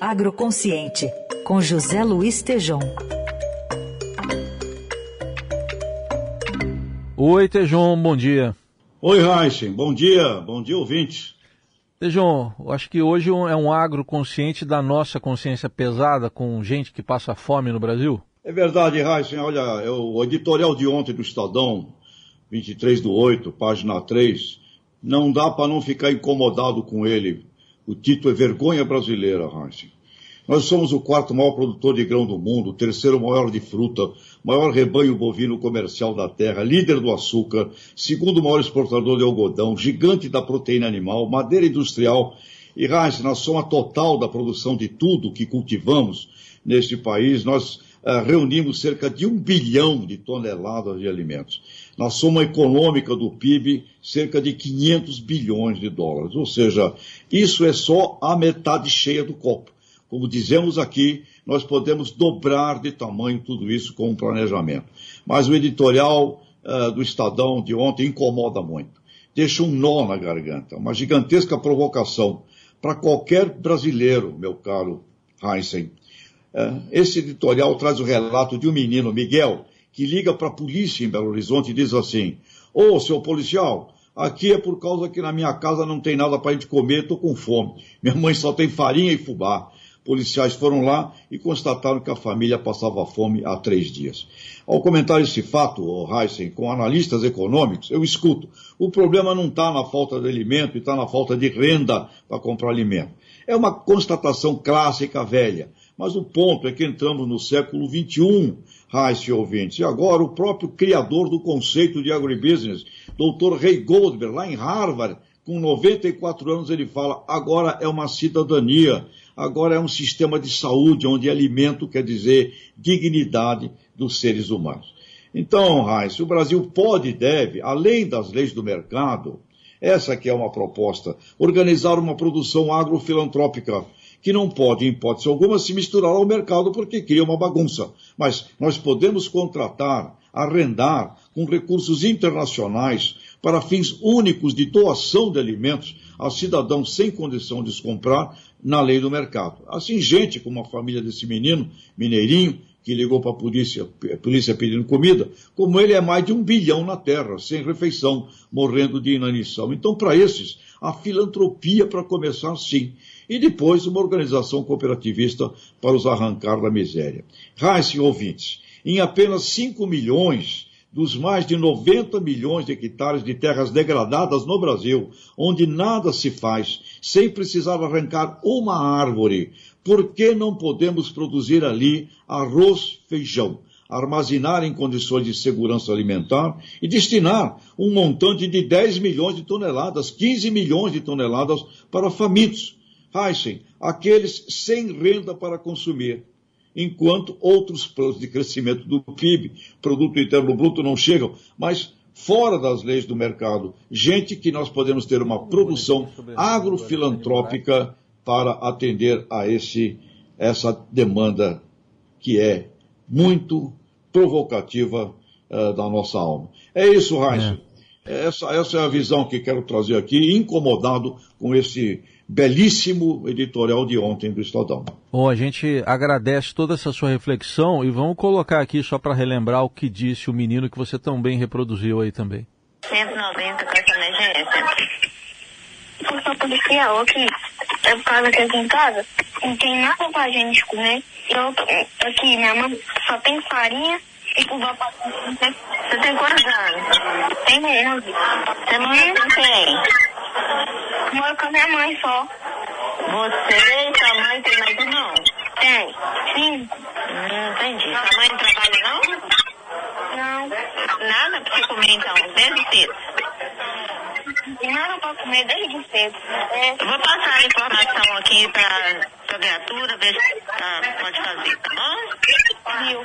Agroconsciente, com José Luiz Tejom. Oi, Tejom, bom dia. Oi, Heisen, bom dia, bom dia, ouvintes. Tejom, acho que hoje é um agroconsciente da nossa consciência pesada com gente que passa fome no Brasil? É verdade, Heisen, olha, é o editorial de ontem do Estadão, 23 do 8, página 3, não dá para não ficar incomodado com ele. O título é Vergonha Brasileira, Heisen. Nós somos o quarto maior produtor de grão do mundo, o terceiro maior de fruta, maior rebanho bovino comercial da terra, líder do açúcar, segundo maior exportador de algodão, gigante da proteína animal, madeira industrial. E, Reis, na soma total da produção de tudo que cultivamos neste país, nós reunimos cerca de um bilhão de toneladas de alimentos. Na soma econômica do PIB, cerca de 500 bilhões de dólares. Ou seja, isso é só a metade cheia do copo. Como dizemos aqui, nós podemos dobrar de tamanho tudo isso com um planejamento. Mas o editorial uh, do Estadão de ontem incomoda muito. Deixa um nó na garganta, uma gigantesca provocação para qualquer brasileiro, meu caro Heisen. Uh, esse editorial traz o relato de um menino, Miguel, que liga para a polícia em Belo Horizonte e diz assim: Ô, oh, seu policial, aqui é por causa que na minha casa não tem nada para a gente comer, estou com fome. Minha mãe só tem farinha e fubá policiais foram lá e constataram que a família passava fome há três dias. Ao comentar esse fato, Heisen, com analistas econômicos, eu escuto, o problema não está na falta de alimento e está na falta de renda para comprar alimento. É uma constatação clássica velha. Mas o ponto é que entramos no século XXI, Heisen ouvintes, e agora o próprio criador do conceito de agribusiness, Dr. Ray Goldberg, lá em Harvard, com 94 anos, ele fala: agora é uma cidadania, agora é um sistema de saúde, onde alimento quer dizer dignidade dos seres humanos. Então, Raíssa, o Brasil pode e deve, além das leis do mercado, essa que é uma proposta, organizar uma produção agrofilantrópica que não pode, em hipótese alguma, se misturar ao mercado porque cria uma bagunça. Mas nós podemos contratar, arrendar com recursos internacionais para fins únicos de doação de alimentos a cidadãos sem condição de os comprar na lei do mercado. Assim, gente como a família desse menino, Mineirinho, que ligou para a polícia, polícia pedindo comida, como ele é mais de um bilhão na terra, sem refeição, morrendo de inanição. Então, para esses, a filantropia para começar sim. E depois uma organização cooperativista para os arrancar da miséria. Raiz, ouvintes, em apenas 5 milhões dos mais de 90 milhões de hectares de terras degradadas no Brasil, onde nada se faz, sem precisar arrancar uma árvore, por que não podemos produzir ali arroz, feijão, armazenar em condições de segurança alimentar e destinar um montante de 10 milhões de toneladas, 15 milhões de toneladas para famintos? Heisen, aqueles sem renda para consumir enquanto outros planos de crescimento do PIB, produto interno bruto, não chegam, mas fora das leis do mercado, gente que nós podemos ter uma produção agrofilantrópica para atender a esse, essa demanda que é muito provocativa uh, da nossa alma. É isso, Raíssa. É. Essa, essa é a visão que quero trazer aqui, incomodado com esse belíssimo editorial de ontem do Estadão. Bom, a gente agradece toda essa sua reflexão e vamos colocar aqui só para relembrar o que disse o menino que você tão bem reproduziu aí também. 190 com Força policial aqui. É por causa que aqui em casa não tem nada pra gente comer. Eu, aqui, minha mãe só tem farinha e fubá pra... Você tem quantos anos? Tem 11. Você não tem? Moro com a minha mãe só. Você e sua mãe tem mais irmão? Tem. Sim. Hum, entendi. Sua mãe não trabalha não? Não. Nada pra você comer então, desde cedo? Nada pra comer desde cedo. É. Eu vou passar a informação aqui pra, pra criatura, ver se tá, pode fazer, tá bom? Viu.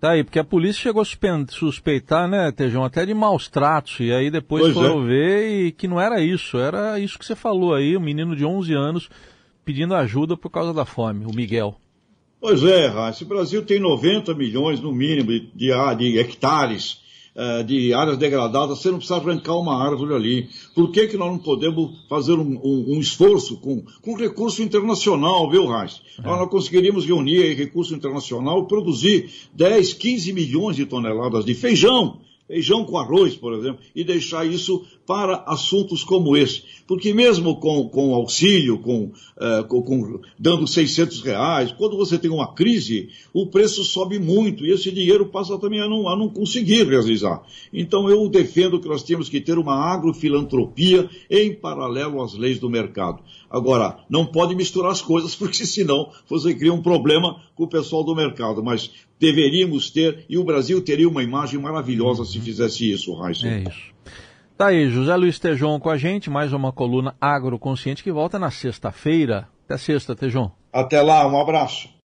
Tá aí, porque a polícia chegou a suspeitar, né, Tejão, até de maus tratos, e aí depois pois foram é. ver e que não era isso, era isso que você falou aí, um menino de 11 anos pedindo ajuda por causa da fome, o Miguel. Pois é, Raíssa, o Brasil tem 90 milhões, no mínimo, de, de, de hectares uh, de áreas degradadas, você não precisa arrancar uma árvore ali. Por que, que nós não podemos fazer um, um, um esforço com, com recurso internacional, viu, Reis? É. Nós, nós conseguiríamos reunir recurso internacional e produzir 10, 15 milhões de toneladas de feijão feijão com arroz, por exemplo, e deixar isso para assuntos como esse. Porque mesmo com, com auxílio, com, uh, com, com, dando 600 reais, quando você tem uma crise, o preço sobe muito e esse dinheiro passa também a não, a não conseguir realizar. Então eu defendo que nós temos que ter uma agrofilantropia em paralelo às leis do mercado. Agora, não pode misturar as coisas, porque senão você cria um problema com o pessoal do mercado. Mas deveríamos ter, e o Brasil teria uma imagem maravilhosa se fizesse isso, Raíssa. É isso. Tá aí, José Luiz Tejon com a gente, mais uma coluna agroconsciente que volta na sexta-feira. Até sexta, Tejon. Até lá, um abraço.